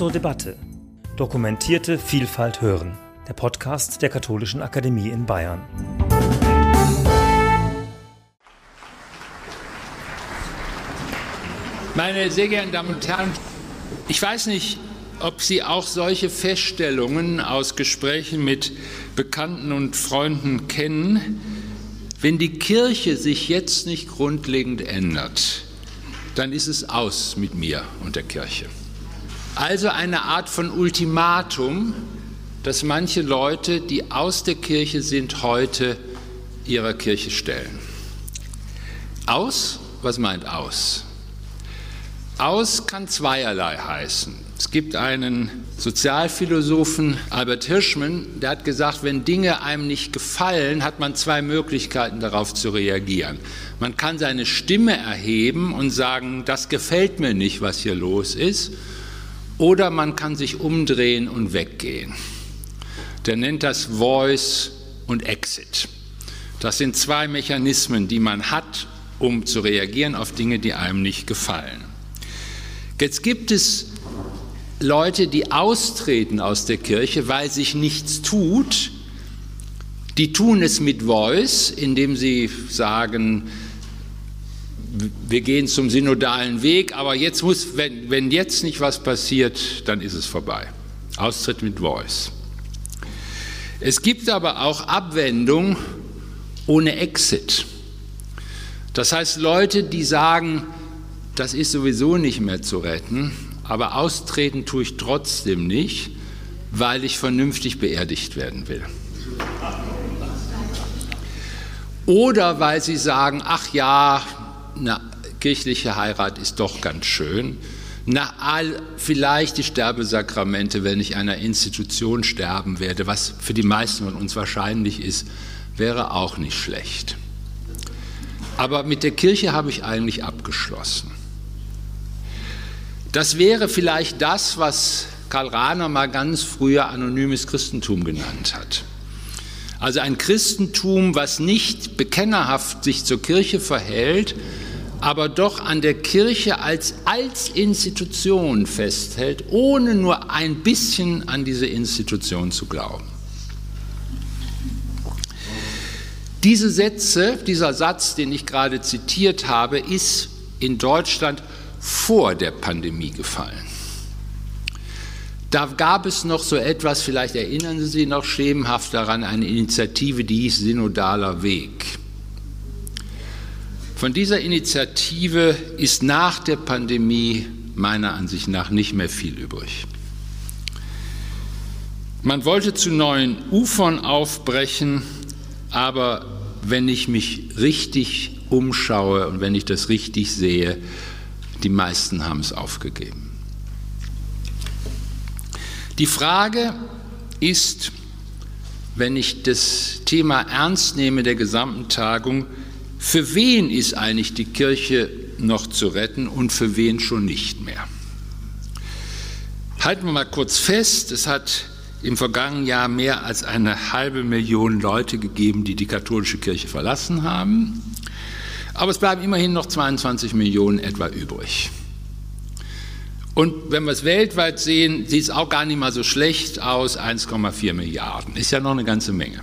zur Debatte. Dokumentierte Vielfalt hören. Der Podcast der Katholischen Akademie in Bayern. Meine sehr geehrten Damen und Herren, ich weiß nicht, ob Sie auch solche Feststellungen aus Gesprächen mit Bekannten und Freunden kennen. Wenn die Kirche sich jetzt nicht grundlegend ändert, dann ist es aus mit mir und der Kirche. Also eine Art von Ultimatum, dass manche Leute, die aus der Kirche sind, heute ihrer Kirche stellen. Aus? Was meint aus? Aus kann zweierlei heißen. Es gibt einen Sozialphilosophen, Albert Hirschman, der hat gesagt, wenn Dinge einem nicht gefallen, hat man zwei Möglichkeiten darauf zu reagieren. Man kann seine Stimme erheben und sagen, das gefällt mir nicht, was hier los ist, oder man kann sich umdrehen und weggehen. Der nennt das Voice und Exit. Das sind zwei Mechanismen, die man hat, um zu reagieren auf Dinge, die einem nicht gefallen. Jetzt gibt es Leute, die austreten aus der Kirche, weil sich nichts tut, die tun es mit Voice, indem sie sagen, wir gehen zum synodalen Weg, aber jetzt muss, wenn, wenn jetzt nicht was passiert, dann ist es vorbei. Austritt mit Voice. Es gibt aber auch Abwendung ohne Exit. Das heißt Leute, die sagen, das ist sowieso nicht mehr zu retten, aber austreten tue ich trotzdem nicht, weil ich vernünftig beerdigt werden will. Oder weil sie sagen, ach ja, eine kirchliche Heirat ist doch ganz schön. Na, all, vielleicht die Sterbesakramente, wenn ich einer Institution sterben werde, was für die meisten von uns wahrscheinlich ist, wäre auch nicht schlecht. Aber mit der Kirche habe ich eigentlich abgeschlossen. Das wäre vielleicht das, was Karl Rahner mal ganz früher anonymes Christentum genannt hat. Also ein Christentum, was nicht bekennerhaft sich zur Kirche verhält, aber doch an der Kirche als, als Institution festhält, ohne nur ein bisschen an diese Institution zu glauben. Diese Sätze, dieser Satz, den ich gerade zitiert habe, ist in Deutschland vor der Pandemie gefallen. Da gab es noch so etwas, vielleicht erinnern Sie sich noch schemenhaft daran, eine Initiative, die hieß Synodaler Weg. Von dieser Initiative ist nach der Pandemie meiner Ansicht nach nicht mehr viel übrig. Man wollte zu neuen Ufern aufbrechen, aber wenn ich mich richtig umschaue und wenn ich das richtig sehe, die meisten haben es aufgegeben. Die Frage ist, wenn ich das Thema ernst nehme der gesamten Tagung, für wen ist eigentlich die Kirche noch zu retten und für wen schon nicht mehr? Halten wir mal kurz fest, es hat im vergangenen Jahr mehr als eine halbe Million Leute gegeben, die die katholische Kirche verlassen haben. Aber es bleiben immerhin noch 22 Millionen etwa übrig. Und wenn wir es weltweit sehen, sieht es auch gar nicht mal so schlecht aus, 1,4 Milliarden. Ist ja noch eine ganze Menge.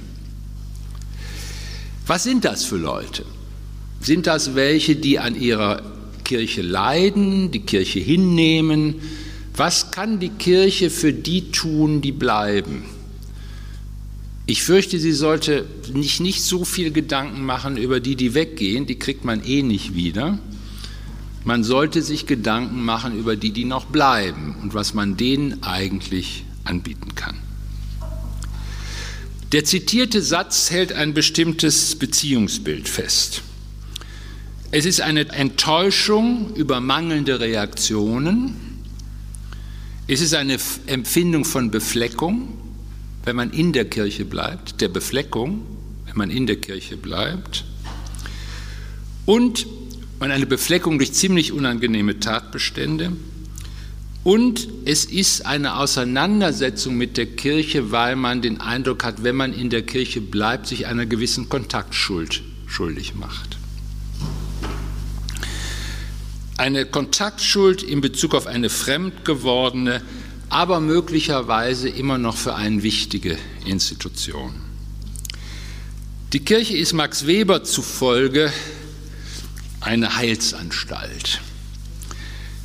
Was sind das für Leute? Sind das welche, die an ihrer Kirche leiden, die Kirche hinnehmen? Was kann die Kirche für die tun, die bleiben? Ich fürchte, sie sollte nicht, nicht so viel Gedanken machen über die, die weggehen, die kriegt man eh nicht wieder. Man sollte sich Gedanken machen über die, die noch bleiben und was man denen eigentlich anbieten kann. Der zitierte Satz hält ein bestimmtes Beziehungsbild fest. Es ist eine Enttäuschung über mangelnde Reaktionen. Es ist eine Empfindung von Befleckung wenn man in der Kirche bleibt, der Befleckung, wenn man in der Kirche bleibt, und eine Befleckung durch ziemlich unangenehme Tatbestände. Und es ist eine Auseinandersetzung mit der Kirche, weil man den Eindruck hat, wenn man in der Kirche bleibt, sich einer gewissen Kontaktschuld schuldig macht. Eine Kontaktschuld in Bezug auf eine fremd gewordene, aber möglicherweise immer noch für eine wichtige Institution. Die Kirche ist Max Weber zufolge eine Heilsanstalt.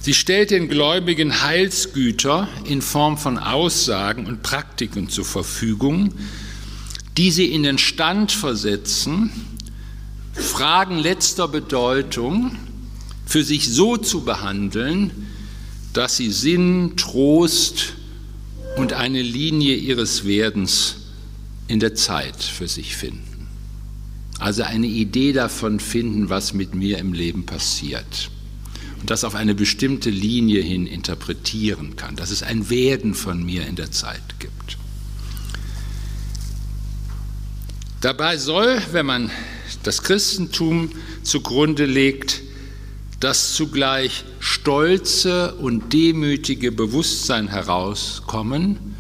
Sie stellt den Gläubigen Heilsgüter in Form von Aussagen und Praktiken zur Verfügung, die sie in den Stand versetzen, Fragen letzter Bedeutung für sich so zu behandeln, dass sie Sinn, Trost und eine Linie ihres Werdens in der Zeit für sich finden. Also eine Idee davon finden, was mit mir im Leben passiert. Und das auf eine bestimmte Linie hin interpretieren kann, dass es ein Werden von mir in der Zeit gibt. Dabei soll, wenn man das Christentum zugrunde legt, das zugleich stolze und demütige Bewusstsein herauskommen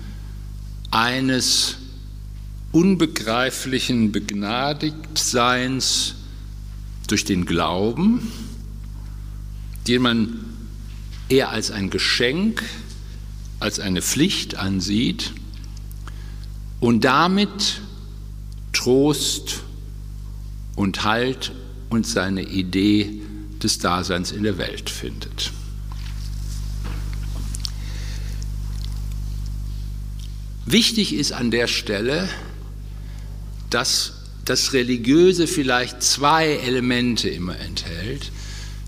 eines unbegreiflichen Begnadigtseins durch den Glauben, den man eher als ein Geschenk, als eine Pflicht ansieht und damit Trost und Halt und seine Idee des Daseins in der Welt findet. Wichtig ist an der Stelle, dass das Religiöse vielleicht zwei Elemente immer enthält,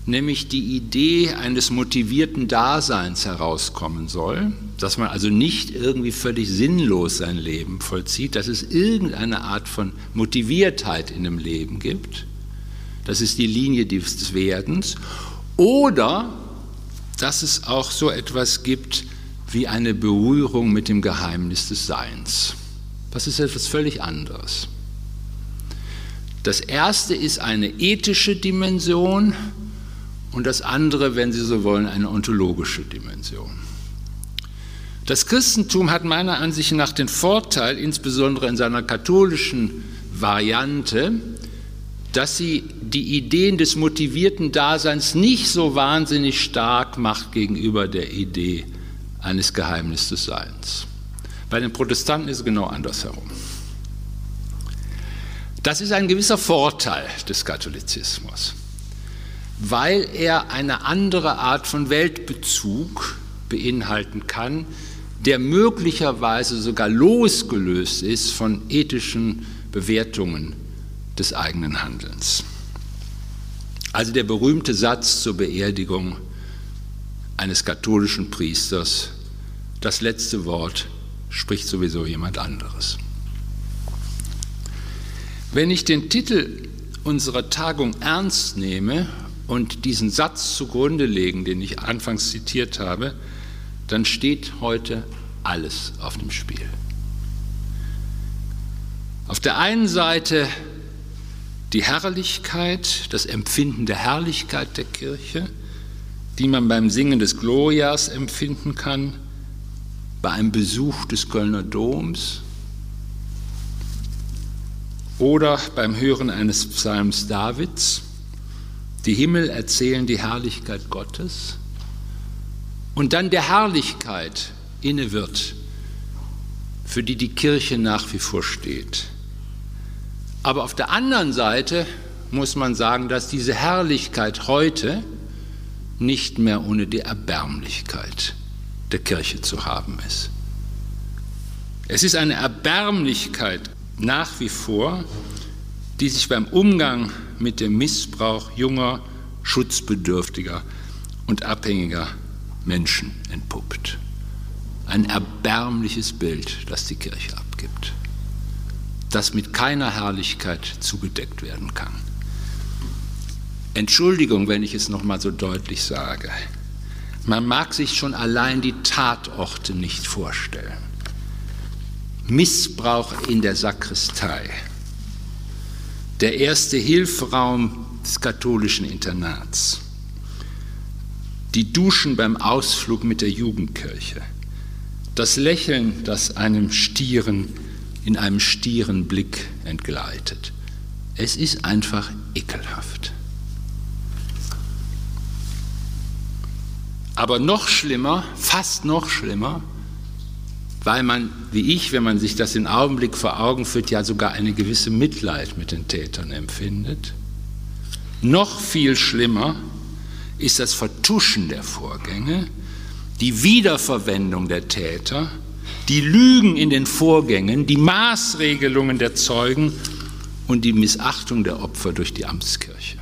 nämlich die Idee eines motivierten Daseins herauskommen soll, dass man also nicht irgendwie völlig sinnlos sein Leben vollzieht, dass es irgendeine Art von Motiviertheit in dem Leben gibt, das ist die Linie des Werdens, oder dass es auch so etwas gibt wie eine Berührung mit dem Geheimnis des Seins. Das ist etwas völlig anderes. Das erste ist eine ethische Dimension und das andere, wenn Sie so wollen, eine ontologische Dimension. Das Christentum hat meiner Ansicht nach den Vorteil, insbesondere in seiner katholischen Variante, dass sie die Ideen des motivierten Daseins nicht so wahnsinnig stark macht gegenüber der Idee eines Geheimnisses des Seins. Bei den Protestanten ist es genau andersherum. Das ist ein gewisser Vorteil des Katholizismus, weil er eine andere Art von Weltbezug beinhalten kann, der möglicherweise sogar losgelöst ist von ethischen Bewertungen des eigenen Handelns. Also der berühmte Satz zur Beerdigung eines katholischen Priesters, das letzte Wort spricht sowieso jemand anderes. Wenn ich den Titel unserer Tagung ernst nehme und diesen Satz zugrunde legen, den ich anfangs zitiert habe, dann steht heute alles auf dem Spiel. Auf der einen Seite die Herrlichkeit, das Empfinden der Herrlichkeit der Kirche, die man beim Singen des Glorias empfinden kann, bei einem Besuch des Kölner Doms, oder beim Hören eines Psalms Davids, die Himmel erzählen die Herrlichkeit Gottes und dann der Herrlichkeit inne wird, für die die Kirche nach wie vor steht. Aber auf der anderen Seite muss man sagen, dass diese Herrlichkeit heute nicht mehr ohne die Erbärmlichkeit der Kirche zu haben ist. Es ist eine Erbärmlichkeit nach wie vor, die sich beim Umgang mit dem Missbrauch junger, schutzbedürftiger und abhängiger Menschen entpuppt. Ein erbärmliches Bild, das die Kirche abgibt, das mit keiner Herrlichkeit zugedeckt werden kann. Entschuldigung, wenn ich es noch mal so deutlich sage. Man mag sich schon allein die Tatorte nicht vorstellen. Missbrauch in der Sakristei, der erste Hilfraum des katholischen Internats, die Duschen beim Ausflug mit der Jugendkirche, das Lächeln, das einem Stieren in einem stieren Blick entgleitet. Es ist einfach ekelhaft. Aber noch schlimmer, fast noch schlimmer, weil man, wie ich, wenn man sich das in Augenblick vor Augen führt, ja sogar eine gewisse Mitleid mit den Tätern empfindet. Noch viel schlimmer ist das Vertuschen der Vorgänge, die Wiederverwendung der Täter, die Lügen in den Vorgängen, die Maßregelungen der Zeugen und die Missachtung der Opfer durch die Amtskirche.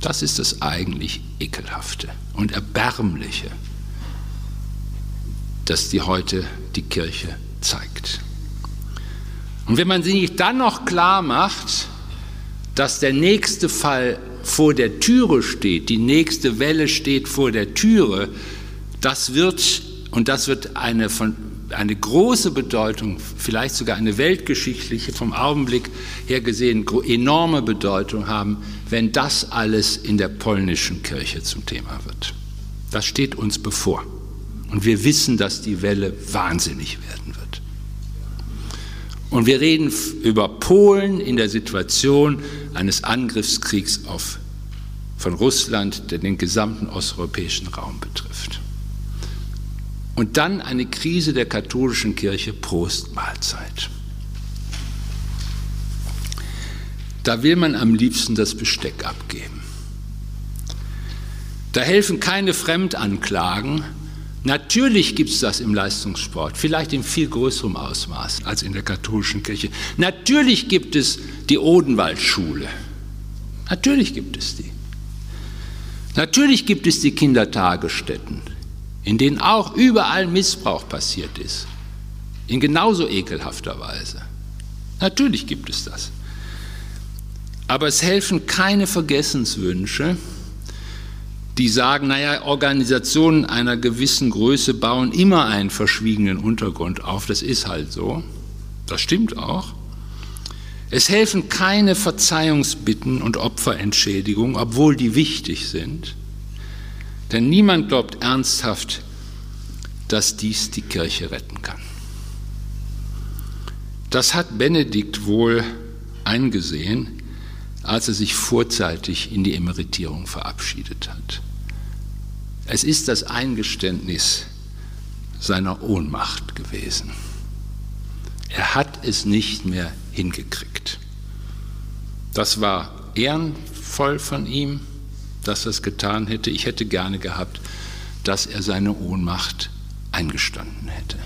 Das ist das eigentlich Ekelhafte und Erbärmliche, das die heute die Kirche zeigt. Und wenn man sich dann noch klar macht, dass der nächste Fall vor der Türe steht, die nächste Welle steht vor der Türe, das wird, und das wird eine, von, eine große Bedeutung, vielleicht sogar eine weltgeschichtliche, vom Augenblick her gesehen, enorme Bedeutung haben, wenn das alles in der polnischen Kirche zum Thema wird. Das steht uns bevor. Und wir wissen, dass die Welle wahnsinnig werden wird. Und wir reden über Polen in der Situation eines Angriffskriegs auf, von Russland, der den gesamten osteuropäischen Raum betrifft. Und dann eine Krise der katholischen Kirche Prost Mahlzeit. Da will man am liebsten das Besteck abgeben. Da helfen keine Fremdanklagen, Natürlich gibt es das im Leistungssport, vielleicht in viel größerem Ausmaß als in der katholischen Kirche. Natürlich gibt es die Odenwaldschule. Natürlich gibt es die. Natürlich gibt es die Kindertagesstätten, in denen auch überall Missbrauch passiert ist. In genauso ekelhafter Weise. Natürlich gibt es das. Aber es helfen keine Vergessenswünsche, die sagen, naja, Organisationen einer gewissen Größe bauen immer einen verschwiegenen Untergrund auf. Das ist halt so. Das stimmt auch. Es helfen keine Verzeihungsbitten und Opferentschädigungen, obwohl die wichtig sind. Denn niemand glaubt ernsthaft, dass dies die Kirche retten kann. Das hat Benedikt wohl eingesehen, als er sich vorzeitig in die Emeritierung verabschiedet hat. Es ist das Eingeständnis seiner Ohnmacht gewesen. Er hat es nicht mehr hingekriegt. Das war ehrenvoll von ihm, dass er es getan hätte. Ich hätte gerne gehabt, dass er seine Ohnmacht eingestanden hätte.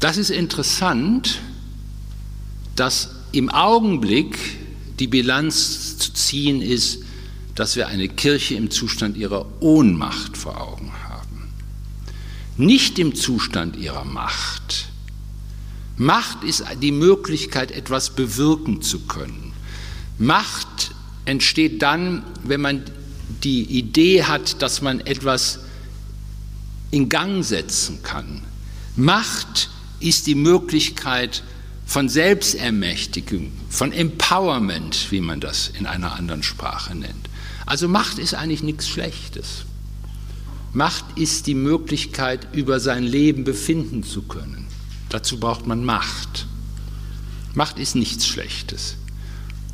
Das ist interessant, dass im Augenblick die Bilanz zu ziehen ist, dass wir eine Kirche im Zustand ihrer Ohnmacht vor Augen haben, nicht im Zustand ihrer Macht. Macht ist die Möglichkeit, etwas bewirken zu können. Macht entsteht dann, wenn man die Idee hat, dass man etwas in Gang setzen kann. Macht ist die Möglichkeit von Selbstermächtigung, von Empowerment, wie man das in einer anderen Sprache nennt. Also Macht ist eigentlich nichts Schlechtes. Macht ist die Möglichkeit, über sein Leben befinden zu können. Dazu braucht man Macht. Macht ist nichts Schlechtes.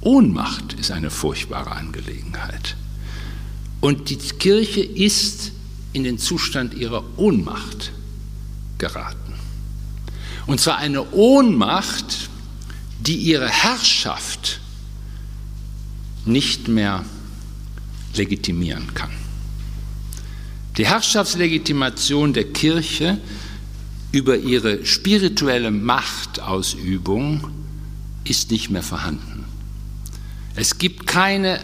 Ohnmacht ist eine furchtbare Angelegenheit. Und die Kirche ist in den Zustand ihrer Ohnmacht geraten. Und zwar eine Ohnmacht, die ihre Herrschaft nicht mehr legitimieren kann. Die Herrschaftslegitimation der Kirche über ihre spirituelle Machtausübung ist nicht mehr vorhanden. Es gibt keine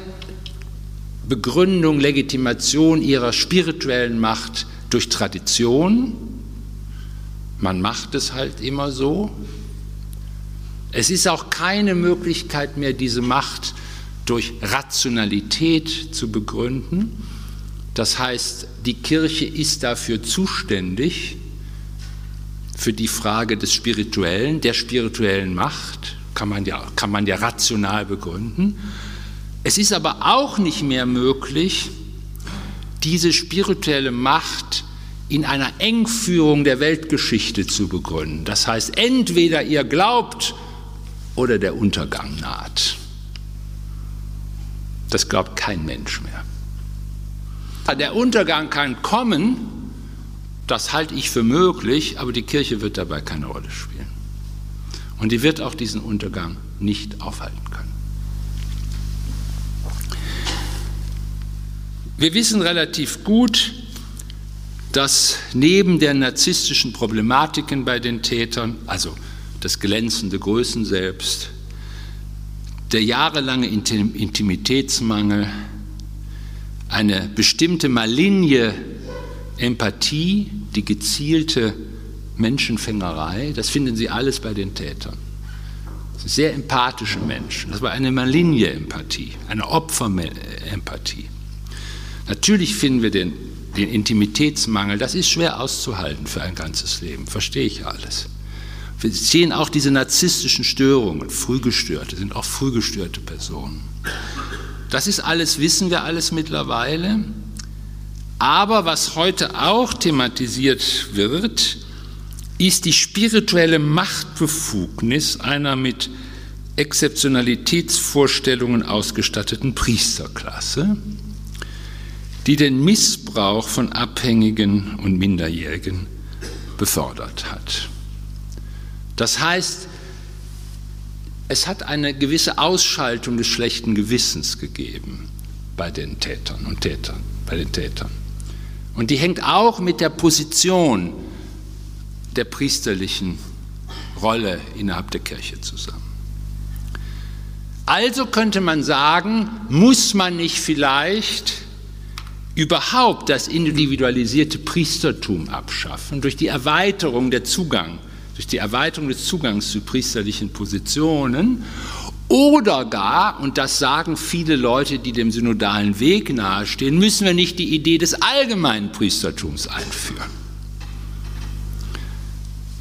Begründung, Legitimation ihrer spirituellen Macht durch Tradition. Man macht es halt immer so. Es ist auch keine Möglichkeit mehr, diese Macht durch Rationalität zu begründen. Das heißt, die Kirche ist dafür zuständig, für die Frage des Spirituellen, der spirituellen Macht, kann man ja, kann man ja rational begründen. Es ist aber auch nicht mehr möglich, diese spirituelle Macht in einer Engführung der Weltgeschichte zu begründen. Das heißt, entweder ihr glaubt oder der Untergang naht. Das glaubt kein Mensch mehr. Der Untergang kann kommen, das halte ich für möglich, aber die Kirche wird dabei keine Rolle spielen. Und die wird auch diesen Untergang nicht aufhalten können. Wir wissen relativ gut, dass neben der narzisstischen Problematiken bei den Tätern, also das glänzende Größen selbst, der jahrelange Intimitätsmangel, eine bestimmte maligne Empathie, die gezielte Menschenfängerei, das finden Sie alles bei den Tätern. Sehr empathische Menschen. Das war eine maligne Empathie, eine Opferempathie. Natürlich finden wir den, den Intimitätsmangel, das ist schwer auszuhalten für ein ganzes Leben, verstehe ich alles. Wir sehen auch diese narzisstischen Störungen, Frühgestörte sind auch frühgestörte Personen. Das ist alles, wissen wir alles mittlerweile. Aber was heute auch thematisiert wird, ist die spirituelle Machtbefugnis einer mit Exzeptionalitätsvorstellungen ausgestatteten Priesterklasse, die den Missbrauch von Abhängigen und Minderjährigen befördert hat. Das heißt, es hat eine gewisse Ausschaltung des schlechten Gewissens gegeben bei den Tätern und Tätern, bei den Tätern. Und die hängt auch mit der Position der priesterlichen Rolle innerhalb der Kirche zusammen. Also könnte man sagen, muss man nicht vielleicht überhaupt das individualisierte Priestertum abschaffen durch die Erweiterung der Zugang durch die Erweiterung des Zugangs zu priesterlichen Positionen oder gar, und das sagen viele Leute, die dem synodalen Weg nahestehen, müssen wir nicht die Idee des allgemeinen Priestertums einführen.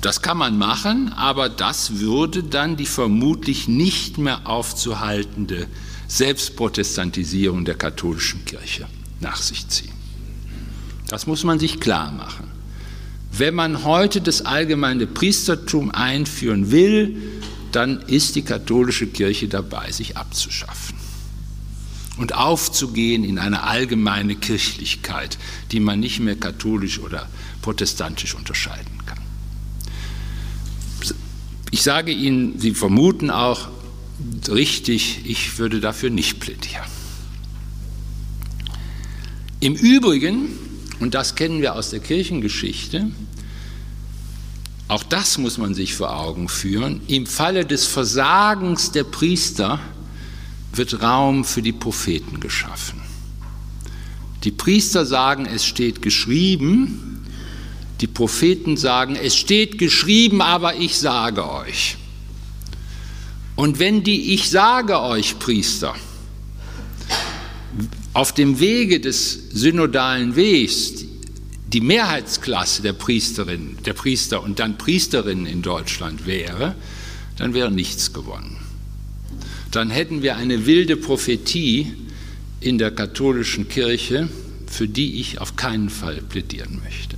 Das kann man machen, aber das würde dann die vermutlich nicht mehr aufzuhaltende Selbstprotestantisierung der katholischen Kirche nach sich ziehen. Das muss man sich klar machen. Wenn man heute das allgemeine Priestertum einführen will, dann ist die katholische Kirche dabei, sich abzuschaffen und aufzugehen in eine allgemeine Kirchlichkeit, die man nicht mehr katholisch oder protestantisch unterscheiden kann. Ich sage Ihnen, Sie vermuten auch richtig, ich würde dafür nicht plädieren. Im Übrigen, und das kennen wir aus der Kirchengeschichte, auch das muss man sich vor Augen führen. Im Falle des Versagens der Priester wird Raum für die Propheten geschaffen. Die Priester sagen, es steht geschrieben. Die Propheten sagen, es steht geschrieben, aber ich sage euch. Und wenn die Ich sage euch Priester auf dem Wege des synodalen Wegs die Mehrheitsklasse der Priesterin, der Priester und dann Priesterinnen in Deutschland wäre, dann wäre nichts gewonnen. Dann hätten wir eine wilde Prophetie in der katholischen Kirche, für die ich auf keinen Fall plädieren möchte.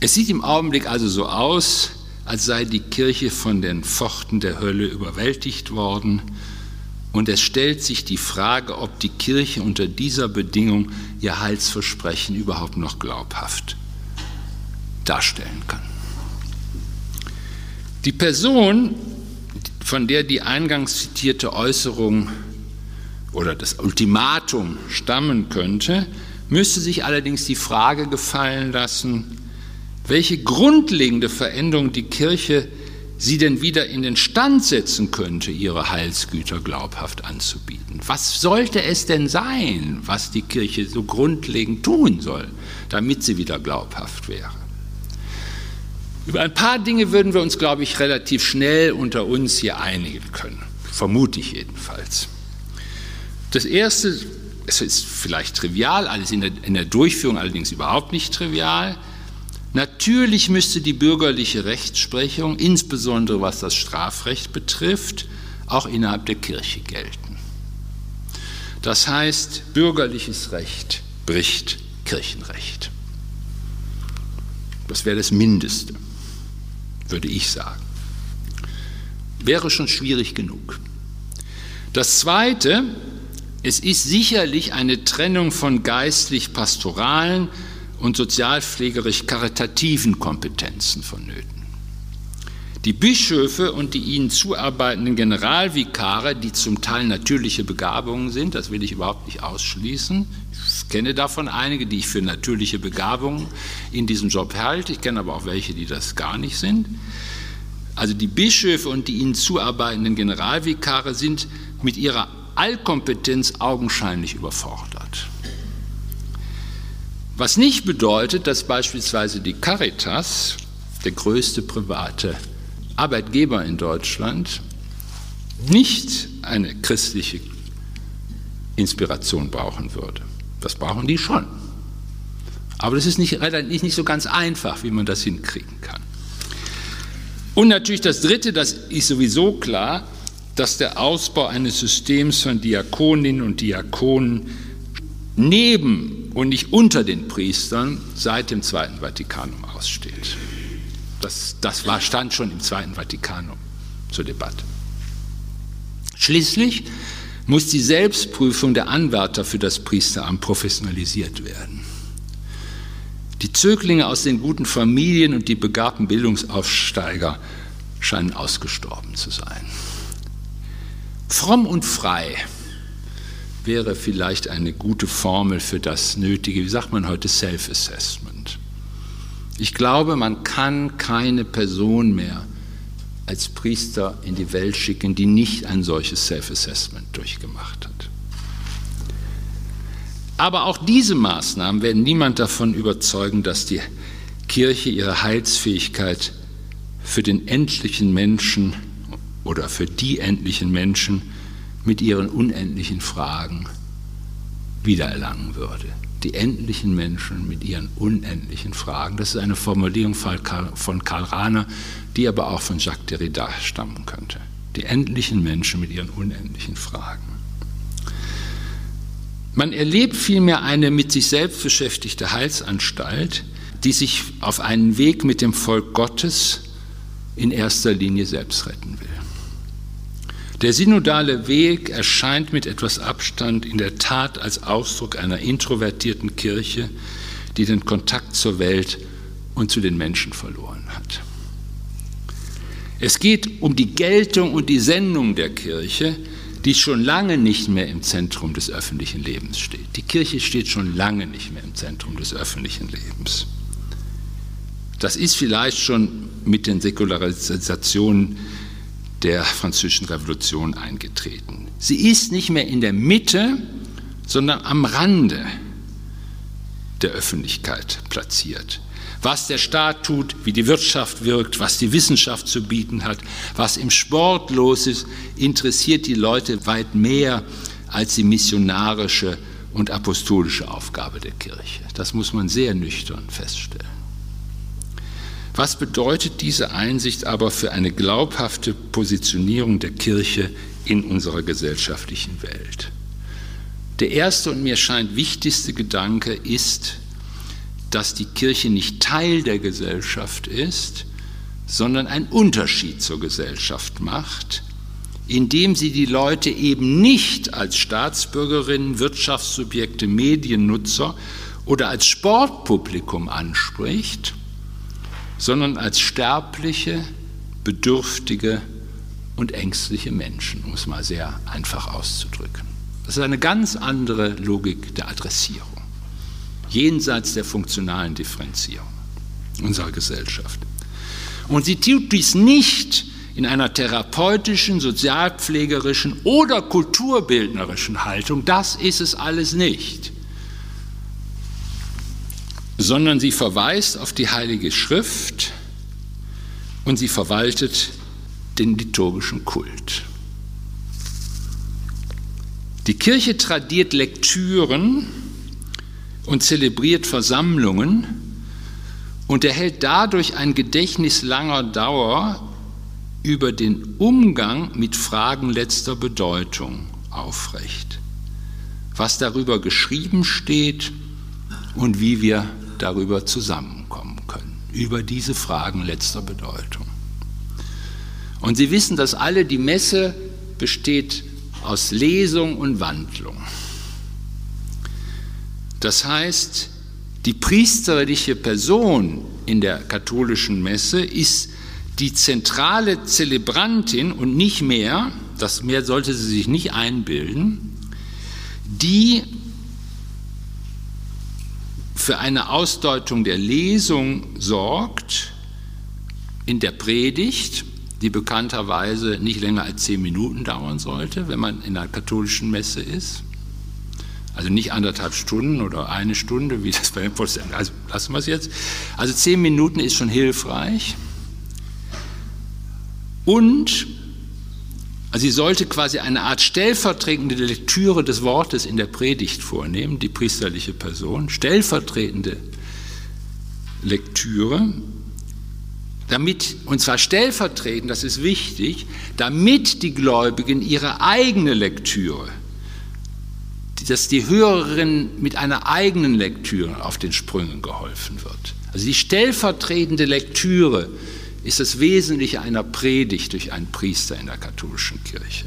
Es sieht im Augenblick also so aus, als sei die Kirche von den Pforten der Hölle überwältigt worden und es stellt sich die Frage, ob die Kirche unter dieser Bedingung ihr Heilsversprechen überhaupt noch glaubhaft darstellen kann. Die Person, von der die eingangs zitierte Äußerung oder das Ultimatum stammen könnte, müsste sich allerdings die Frage gefallen lassen, welche grundlegende Veränderung die Kirche sie denn wieder in den Stand setzen könnte, ihre Heilsgüter glaubhaft anzubieten. Was sollte es denn sein, was die Kirche so grundlegend tun soll, damit sie wieder glaubhaft wäre? Über ein paar Dinge würden wir uns, glaube ich, relativ schnell unter uns hier einigen können, vermute ich jedenfalls. Das Erste, es ist vielleicht trivial, alles in der, in der Durchführung allerdings überhaupt nicht trivial, Natürlich müsste die bürgerliche Rechtsprechung, insbesondere was das Strafrecht betrifft, auch innerhalb der Kirche gelten. Das heißt, bürgerliches Recht bricht Kirchenrecht. Das wäre das Mindeste, würde ich sagen. Wäre schon schwierig genug. Das Zweite, es ist sicherlich eine Trennung von geistlich-pastoralen und sozialpflegerisch-karitativen Kompetenzen vonnöten. Die Bischöfe und die ihnen zuarbeitenden Generalvikare, die zum Teil natürliche Begabungen sind, das will ich überhaupt nicht ausschließen. Ich kenne davon einige, die ich für natürliche Begabungen in diesem Job halte. Ich kenne aber auch welche, die das gar nicht sind. Also die Bischöfe und die ihnen zuarbeitenden Generalvikare sind mit ihrer Allkompetenz augenscheinlich überfordert. Was nicht bedeutet, dass beispielsweise die Caritas, der größte private Arbeitgeber in Deutschland nicht eine christliche Inspiration brauchen würde. Das brauchen die schon. Aber das ist nicht, nicht so ganz einfach, wie man das hinkriegen kann. Und natürlich das Dritte, das ist sowieso klar, dass der Ausbau eines Systems von Diakoninnen und Diakonen neben und nicht unter den Priestern seit dem Zweiten Vatikanum aussteht. Das, das war, stand schon im Zweiten Vatikanum zur Debatte. Schließlich muss die Selbstprüfung der Anwärter für das Priesteramt professionalisiert werden. Die Zöglinge aus den guten Familien und die begabten Bildungsaufsteiger scheinen ausgestorben zu sein. Fromm und frei wäre vielleicht eine gute Formel für das nötige, wie sagt man heute, Self-Assessment. Ich glaube, man kann keine Person mehr als Priester in die Welt schicken, die nicht ein solches Self-Assessment durchgemacht hat. Aber auch diese Maßnahmen werden niemand davon überzeugen, dass die Kirche ihre Heilsfähigkeit für den endlichen Menschen oder für die endlichen Menschen mit ihren unendlichen Fragen wiedererlangen würde die endlichen Menschen mit ihren unendlichen Fragen. Das ist eine Formulierung von Karl Rahner, die aber auch von Jacques Derrida stammen könnte. Die endlichen Menschen mit ihren unendlichen Fragen. Man erlebt vielmehr eine mit sich selbst beschäftigte Heilsanstalt, die sich auf einen Weg mit dem Volk Gottes in erster Linie selbst retten will. Der synodale Weg erscheint mit etwas Abstand in der Tat als Ausdruck einer introvertierten Kirche, die den Kontakt zur Welt und zu den Menschen verloren hat. Es geht um die Geltung und die Sendung der Kirche, die schon lange nicht mehr im Zentrum des öffentlichen Lebens steht. Die Kirche steht schon lange nicht mehr im Zentrum des öffentlichen Lebens. Das ist vielleicht schon mit den Säkularisationen der französischen Revolution eingetreten. Sie ist nicht mehr in der Mitte, sondern am Rande der Öffentlichkeit platziert. Was der Staat tut, wie die Wirtschaft wirkt, was die Wissenschaft zu bieten hat, was im Sport los ist, interessiert die Leute weit mehr als die missionarische und apostolische Aufgabe der Kirche. Das muss man sehr nüchtern feststellen. Was bedeutet diese Einsicht aber für eine glaubhafte Positionierung der Kirche in unserer gesellschaftlichen Welt? Der erste und mir scheint wichtigste Gedanke ist, dass die Kirche nicht Teil der Gesellschaft ist, sondern einen Unterschied zur Gesellschaft macht, indem sie die Leute eben nicht als Staatsbürgerinnen, Wirtschaftssubjekte, Mediennutzer oder als Sportpublikum anspricht, sondern als sterbliche, bedürftige und ängstliche Menschen, um es mal sehr einfach auszudrücken. Das ist eine ganz andere Logik der Adressierung, jenseits der funktionalen Differenzierung unserer Gesellschaft. Und sie tut dies nicht in einer therapeutischen, sozialpflegerischen oder kulturbildnerischen Haltung. Das ist es alles nicht sondern sie verweist auf die Heilige Schrift und sie verwaltet den liturgischen Kult. Die Kirche tradiert Lektüren und zelebriert Versammlungen und erhält dadurch ein Gedächtnis langer Dauer über den Umgang mit Fragen letzter Bedeutung aufrecht. Was darüber geschrieben steht und wie wir darüber zusammenkommen können, über diese Fragen letzter Bedeutung. Und Sie wissen, dass alle die Messe besteht aus Lesung und Wandlung. Das heißt, die priesterliche Person in der katholischen Messe ist die zentrale Zelebrantin und nicht mehr, das mehr sollte sie sich nicht einbilden, die für eine Ausdeutung der Lesung sorgt in der Predigt, die bekannterweise nicht länger als zehn Minuten dauern sollte, wenn man in einer katholischen Messe ist. Also nicht anderthalb Stunden oder eine Stunde, wie das bei den Protestanten. Also lassen wir es jetzt. Also zehn Minuten ist schon hilfreich. Und also sie sollte quasi eine Art stellvertretende Lektüre des Wortes in der Predigt vornehmen, die priesterliche Person, stellvertretende Lektüre, damit, und zwar stellvertretend, das ist wichtig, damit die Gläubigen ihre eigene Lektüre dass die Hörerin mit einer eigenen Lektüre auf den Sprüngen geholfen wird. Also die stellvertretende Lektüre ist das Wesentliche einer Predigt durch einen Priester in der katholischen Kirche.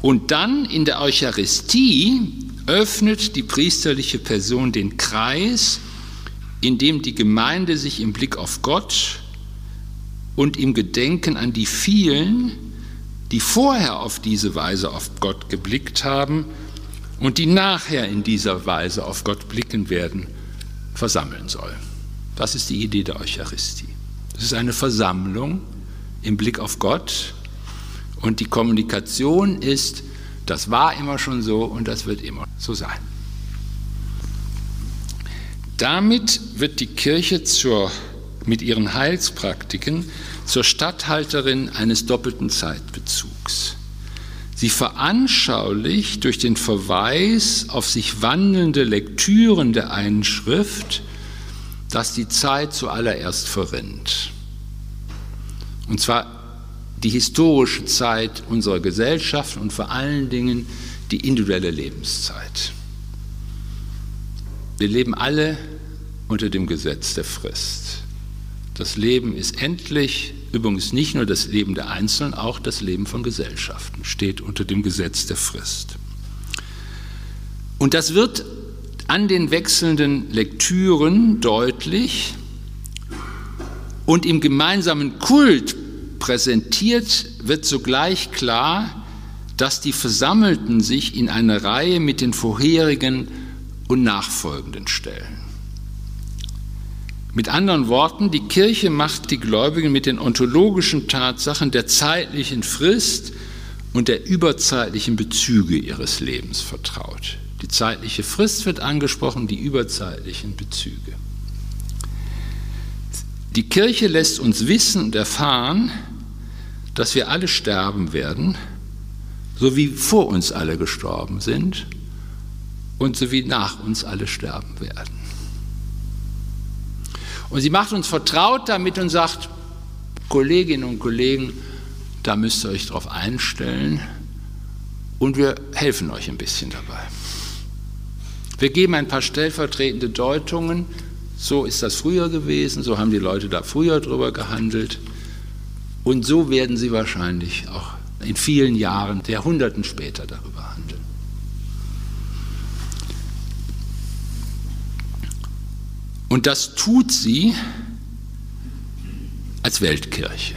Und dann in der Eucharistie öffnet die priesterliche Person den Kreis, in dem die Gemeinde sich im Blick auf Gott und im Gedenken an die vielen, die vorher auf diese Weise auf Gott geblickt haben, und die nachher in dieser Weise auf Gott blicken werden, versammeln soll. Das ist die Idee der Eucharistie. Es ist eine Versammlung im Blick auf Gott und die Kommunikation ist, das war immer schon so und das wird immer so sein. Damit wird die Kirche zur, mit ihren Heilspraktiken zur Statthalterin eines doppelten Zeitbezugs. Sie veranschaulicht durch den Verweis auf sich wandelnde Lektüren der einen Schrift, dass die Zeit zuallererst verrinnt. Und zwar die historische Zeit unserer Gesellschaft und vor allen Dingen die individuelle Lebenszeit. Wir leben alle unter dem Gesetz der Frist. Das Leben ist endlich, übrigens nicht nur das Leben der Einzelnen, auch das Leben von Gesellschaften steht unter dem Gesetz der Frist. Und das wird an den wechselnden Lektüren deutlich und im gemeinsamen Kult präsentiert wird sogleich klar, dass die Versammelten sich in eine Reihe mit den vorherigen und nachfolgenden stellen. Mit anderen Worten, die Kirche macht die Gläubigen mit den ontologischen Tatsachen der zeitlichen Frist und der überzeitlichen Bezüge ihres Lebens vertraut. Die zeitliche Frist wird angesprochen, die überzeitlichen Bezüge. Die Kirche lässt uns wissen und erfahren, dass wir alle sterben werden, so wie vor uns alle gestorben sind und so wie nach uns alle sterben werden. Und sie macht uns vertraut damit und sagt, Kolleginnen und Kollegen, da müsst ihr euch drauf einstellen und wir helfen euch ein bisschen dabei. Wir geben ein paar stellvertretende Deutungen, so ist das früher gewesen, so haben die Leute da früher drüber gehandelt und so werden sie wahrscheinlich auch in vielen Jahren, Jahrhunderten später darüber handeln. Und das tut sie als Weltkirche.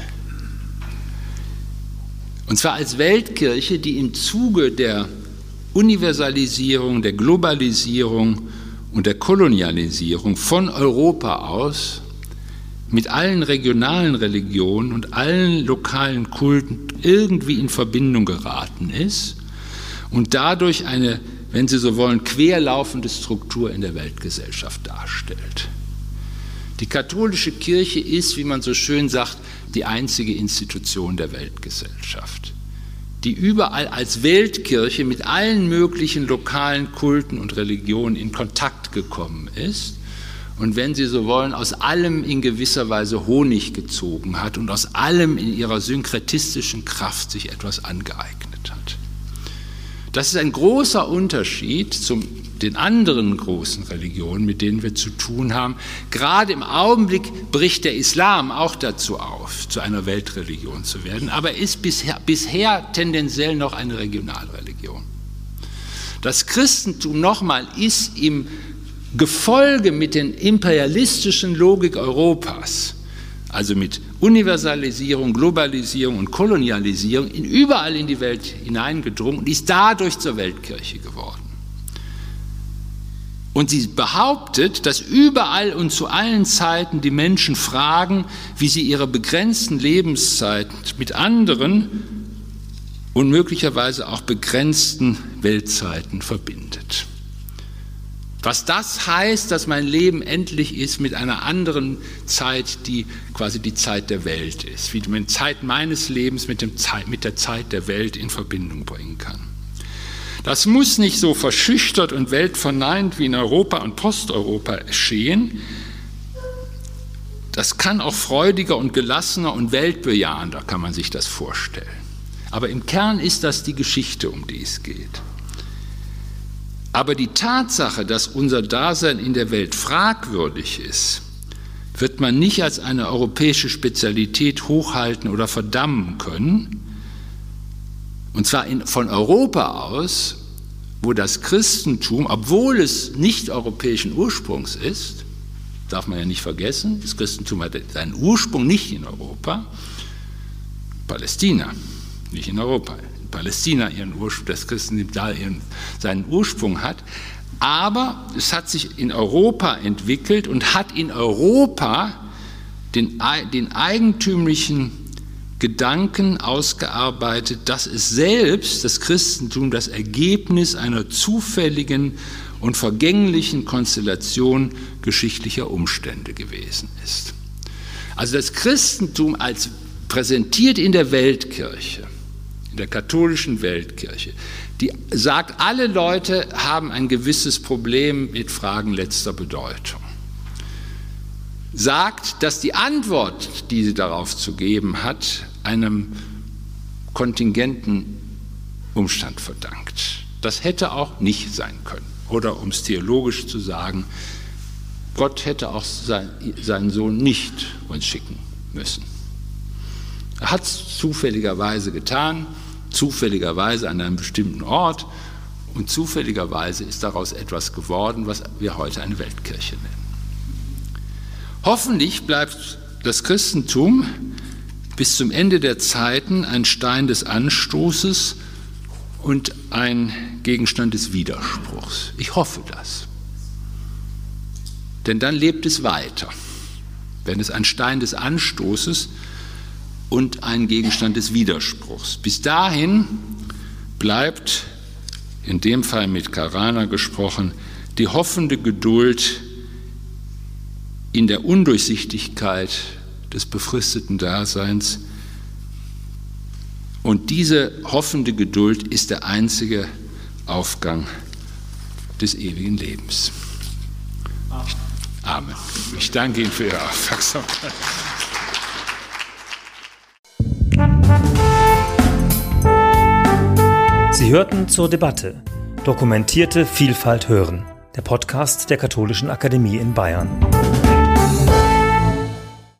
Und zwar als Weltkirche, die im Zuge der Universalisierung, der Globalisierung und der Kolonialisierung von Europa aus mit allen regionalen Religionen und allen lokalen Kulten irgendwie in Verbindung geraten ist und dadurch eine wenn Sie so wollen, querlaufende Struktur in der Weltgesellschaft darstellt. Die katholische Kirche ist, wie man so schön sagt, die einzige Institution der Weltgesellschaft, die überall als Weltkirche mit allen möglichen lokalen Kulten und Religionen in Kontakt gekommen ist und wenn Sie so wollen, aus allem in gewisser Weise Honig gezogen hat und aus allem in ihrer synkretistischen Kraft sich etwas angeeignet hat. Das ist ein großer Unterschied zum den anderen großen Religionen, mit denen wir zu tun haben. Gerade im Augenblick bricht der Islam auch dazu auf, zu einer Weltreligion zu werden, aber ist bisher, bisher tendenziell noch eine Regionalreligion. Das Christentum nochmal ist im Gefolge mit der imperialistischen Logik Europas, also mit Universalisierung, Globalisierung und Kolonialisierung, in überall in die Welt hineingedrungen und ist dadurch zur Weltkirche geworden. Und sie behauptet, dass überall und zu allen Zeiten die Menschen fragen, wie sie ihre begrenzten Lebenszeit mit anderen und möglicherweise auch begrenzten Weltzeiten verbindet. Was das heißt, dass mein Leben endlich ist mit einer anderen Zeit, die quasi die Zeit der Welt ist, wie man Zeit meines Lebens mit, Zeit, mit der Zeit der Welt in Verbindung bringen kann. Das muss nicht so verschüchtert und weltverneint wie in Europa und Posteuropa geschehen. Das kann auch freudiger und gelassener und weltbejahender, kann man sich das vorstellen. Aber im Kern ist das die Geschichte, um die es geht. Aber die Tatsache, dass unser Dasein in der Welt fragwürdig ist, wird man nicht als eine europäische Spezialität hochhalten oder verdammen können, und zwar in, von Europa aus, wo das Christentum, obwohl es nicht europäischen Ursprungs ist, darf man ja nicht vergessen, das Christentum hat seinen Ursprung nicht in Europa, Palästina, nicht in Europa. In Palästina ihren Ursprung, das Christentum da ihren, seinen Ursprung hat. Aber es hat sich in Europa entwickelt und hat in Europa den, den eigentümlichen Gedanken ausgearbeitet, dass es selbst, das Christentum, das Ergebnis einer zufälligen und vergänglichen Konstellation geschichtlicher Umstände gewesen ist. Also das Christentum als präsentiert in der Weltkirche, in der katholischen Weltkirche, die sagt, alle Leute haben ein gewisses Problem mit Fragen letzter Bedeutung sagt, dass die Antwort, die sie darauf zu geben hat, einem kontingenten Umstand verdankt. Das hätte auch nicht sein können. Oder um es theologisch zu sagen, Gott hätte auch sein, seinen Sohn nicht uns schicken müssen. Er hat es zufälligerweise getan, zufälligerweise an einem bestimmten Ort und zufälligerweise ist daraus etwas geworden, was wir heute eine Weltkirche nennen. Hoffentlich bleibt das Christentum bis zum Ende der Zeiten ein Stein des Anstoßes und ein Gegenstand des Widerspruchs. Ich hoffe das. Denn dann lebt es weiter, wenn es ein Stein des Anstoßes und ein Gegenstand des Widerspruchs. Bis dahin bleibt, in dem Fall mit Karana gesprochen, die hoffende Geduld in der Undurchsichtigkeit des befristeten Daseins. Und diese hoffende Geduld ist der einzige Aufgang des ewigen Lebens. Amen. Ich danke Ihnen für Ihre Aufmerksamkeit. Sie hörten zur Debatte Dokumentierte Vielfalt hören, der Podcast der Katholischen Akademie in Bayern.